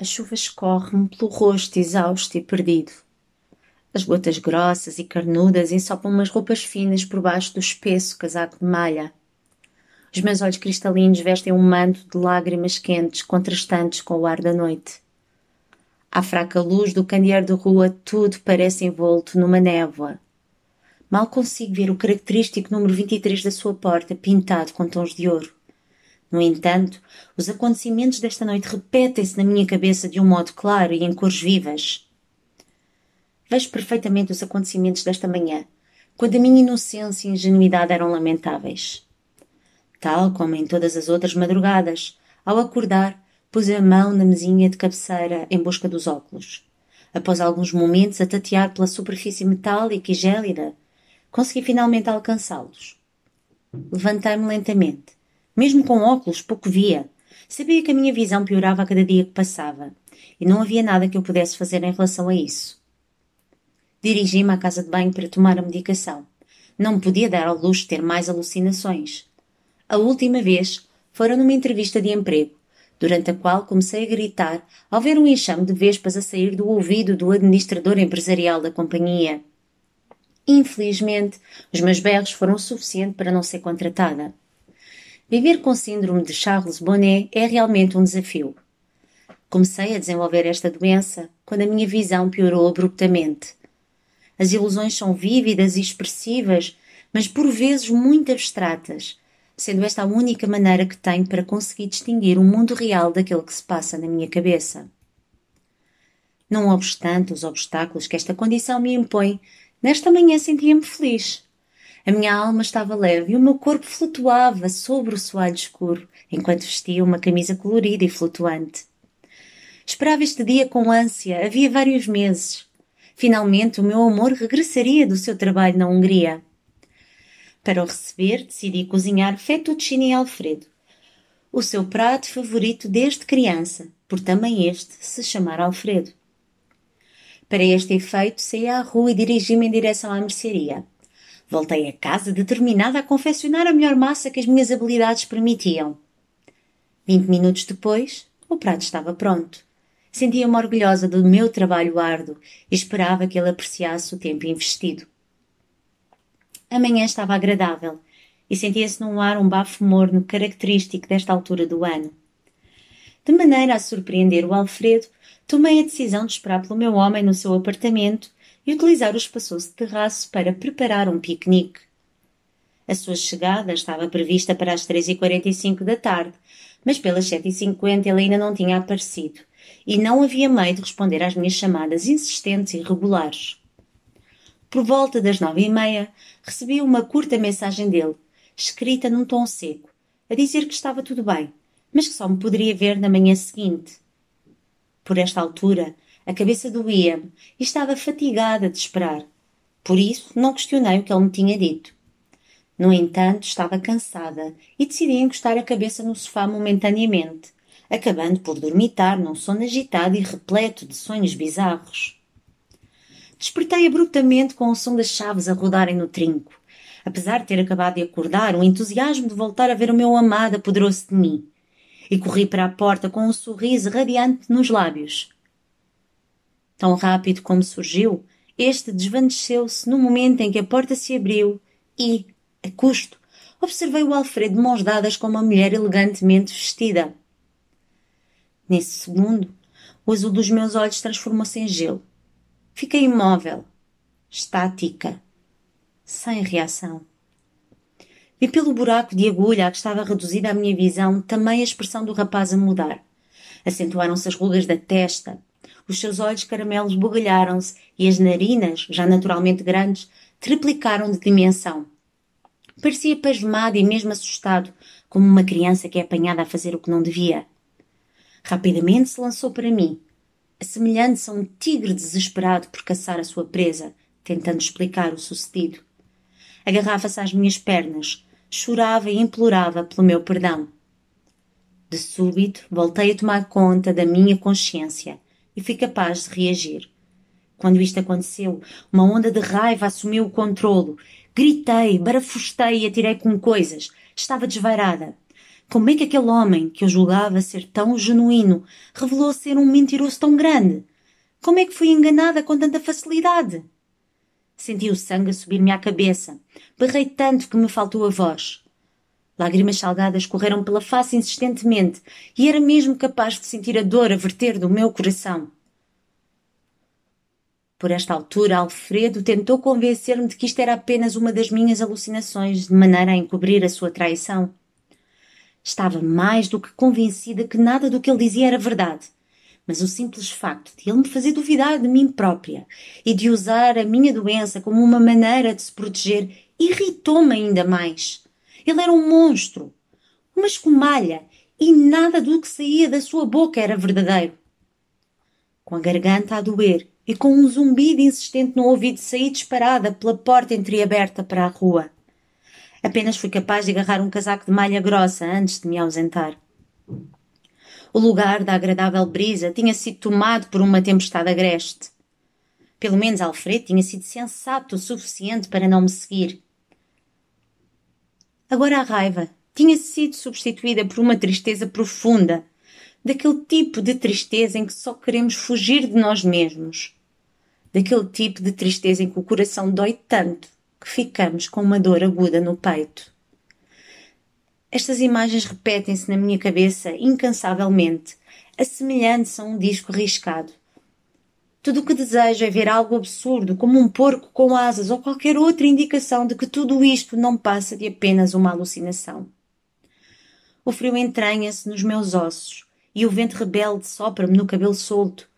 A chuva escorre-me pelo rosto exausto e perdido. As gotas grossas e carnudas ensopam umas roupas finas por baixo do espesso casaco de malha. Os meus olhos cristalinos vestem um manto de lágrimas quentes contrastantes com o ar da noite. À fraca luz do candeeiro de rua, tudo parece envolto numa névoa. Mal consigo ver o característico número 23 da sua porta pintado com tons de ouro. No entanto, os acontecimentos desta noite repetem-se na minha cabeça de um modo claro e em cores vivas. Vejo perfeitamente os acontecimentos desta manhã, quando a minha inocência e ingenuidade eram lamentáveis. Tal como em todas as outras madrugadas, ao acordar, pus a mão na mesinha de cabeceira em busca dos óculos. Após alguns momentos a tatear pela superfície metálica e gélida, consegui finalmente alcançá-los. Levantei-me lentamente mesmo com óculos, pouco via. Sabia que a minha visão piorava a cada dia que passava, e não havia nada que eu pudesse fazer em relação a isso. Dirigi-me à casa de banho para tomar a medicação. Não me podia dar ao luxo de ter mais alucinações. A última vez fora numa entrevista de emprego, durante a qual comecei a gritar ao ver um enxame de vespas a sair do ouvido do administrador empresarial da companhia. Infelizmente, os meus berros foram o suficiente para não ser contratada. Viver com síndrome de Charles Bonnet é realmente um desafio. Comecei a desenvolver esta doença quando a minha visão piorou abruptamente. As ilusões são vívidas e expressivas, mas por vezes muito abstratas, sendo esta a única maneira que tenho para conseguir distinguir o mundo real daquele que se passa na minha cabeça. Não obstante os obstáculos que esta condição me impõe, nesta manhã sentia-me feliz. A minha alma estava leve e o meu corpo flutuava sobre o soalho escuro, enquanto vestia uma camisa colorida e flutuante. Esperava este dia com ânsia, havia vários meses. Finalmente o meu amor regressaria do seu trabalho na Hungria. Para o receber, decidi cozinhar fettuccine Alfredo, o seu prato favorito desde criança, por também este se chamar Alfredo. Para este efeito, saí à rua e dirigi-me em direção à mercearia. Voltei a casa determinada a confeccionar a melhor massa que as minhas habilidades permitiam. Vinte minutos depois, o prato estava pronto. Sentia-me orgulhosa do meu trabalho árduo e esperava que ele apreciasse o tempo investido. A manhã estava agradável e sentia-se num ar um bafo morno característico desta altura do ano. De maneira a surpreender o Alfredo, tomei a decisão de esperar pelo meu homem no seu apartamento e utilizar o espaçoso terraço para preparar um piquenique. A sua chegada estava prevista para as 3h45 da tarde, mas pelas 7h50 ele ainda não tinha aparecido e não havia meio de responder às minhas chamadas insistentes e regulares. Por volta das nove e meia, recebi uma curta mensagem dele, escrita num tom seco, a dizer que estava tudo bem, mas que só me poderia ver na manhã seguinte. Por esta altura, a cabeça doía-me e estava fatigada de esperar. Por isso, não questionei o que ele me tinha dito. No entanto, estava cansada e decidi encostar a cabeça no sofá momentaneamente, acabando por dormitar num sono agitado e repleto de sonhos bizarros. Despertei abruptamente com o som das chaves a rodarem no trinco. Apesar de ter acabado de acordar, o entusiasmo de voltar a ver o meu amado apoderou-se de mim. E corri para a porta com um sorriso radiante nos lábios. Tão rápido como surgiu, este desvaneceu-se no momento em que a porta se abriu e, a custo, observei o Alfredo de mãos dadas com uma mulher elegantemente vestida. Nesse segundo, o azul dos meus olhos transformou-se em gelo. Fiquei imóvel, estática, sem reação. Vi pelo buraco de agulha a que estava reduzida a minha visão também a expressão do rapaz a mudar. Acentuaram-se as rugas da testa, os seus olhos caramelos bugalharam-se e as narinas, já naturalmente grandes, triplicaram de dimensão. Parecia pasmado e mesmo assustado, como uma criança que é apanhada a fazer o que não devia. Rapidamente se lançou para mim, assemelhando-se a um tigre desesperado por caçar a sua presa, tentando explicar o sucedido. Agarrava-se às minhas pernas, chorava e implorava pelo meu perdão. De súbito, voltei a tomar conta da minha consciência e fui capaz de reagir. Quando isto aconteceu, uma onda de raiva assumiu o controlo. Gritei, barafustei e atirei com coisas. Estava desvairada. Como é que aquele homem, que eu julgava ser tão genuíno, revelou ser um mentiroso tão grande? Como é que fui enganada com tanta facilidade? Senti o sangue subir-me à cabeça. Berrei tanto que me faltou a voz. Lágrimas salgadas correram pela face insistentemente e era mesmo capaz de sentir a dor a verter do meu coração. Por esta altura, Alfredo tentou convencer-me de que isto era apenas uma das minhas alucinações, de maneira a encobrir a sua traição. Estava mais do que convencida que nada do que ele dizia era verdade. Mas o simples facto de ele me fazer duvidar de mim própria e de usar a minha doença como uma maneira de se proteger irritou-me ainda mais. Ele era um monstro, uma escumalha, e nada do que saía da sua boca era verdadeiro. Com a garganta a doer e com um zumbido insistente no ouvido saí disparada pela porta entreaberta para a rua. Apenas fui capaz de agarrar um casaco de malha grossa antes de me ausentar. O lugar da agradável brisa tinha sido tomado por uma tempestade agreste. Pelo menos Alfredo tinha sido sensato o suficiente para não me seguir. Agora a raiva tinha sido substituída por uma tristeza profunda, daquele tipo de tristeza em que só queremos fugir de nós mesmos daquele tipo de tristeza em que o coração dói tanto que ficamos com uma dor aguda no peito. Estas imagens repetem-se na minha cabeça incansavelmente, assemelhando-se a um disco riscado. Tudo o que desejo é ver algo absurdo, como um porco com asas ou qualquer outra indicação de que tudo isto não passa de apenas uma alucinação. O frio entranha-se nos meus ossos e o vento rebelde sopra-me no cabelo solto,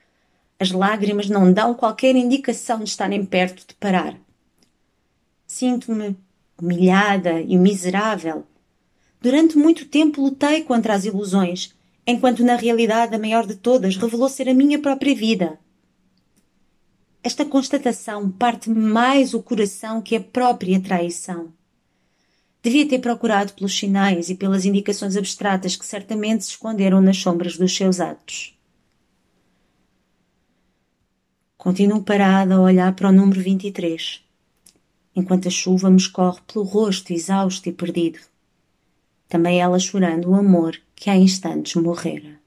as lágrimas não dão qualquer indicação de estarem perto de parar. Sinto-me humilhada e miserável. Durante muito tempo lutei contra as ilusões, enquanto na realidade a maior de todas revelou ser a minha própria vida. Esta constatação parte-me mais o coração que a própria traição. Devia ter procurado pelos sinais e pelas indicações abstratas que certamente se esconderam nas sombras dos seus atos. Continuo parada a olhar para o número 23, enquanto a chuva me escorre pelo rosto exausto e perdido. Também ela chorando o amor que há instantes morrera.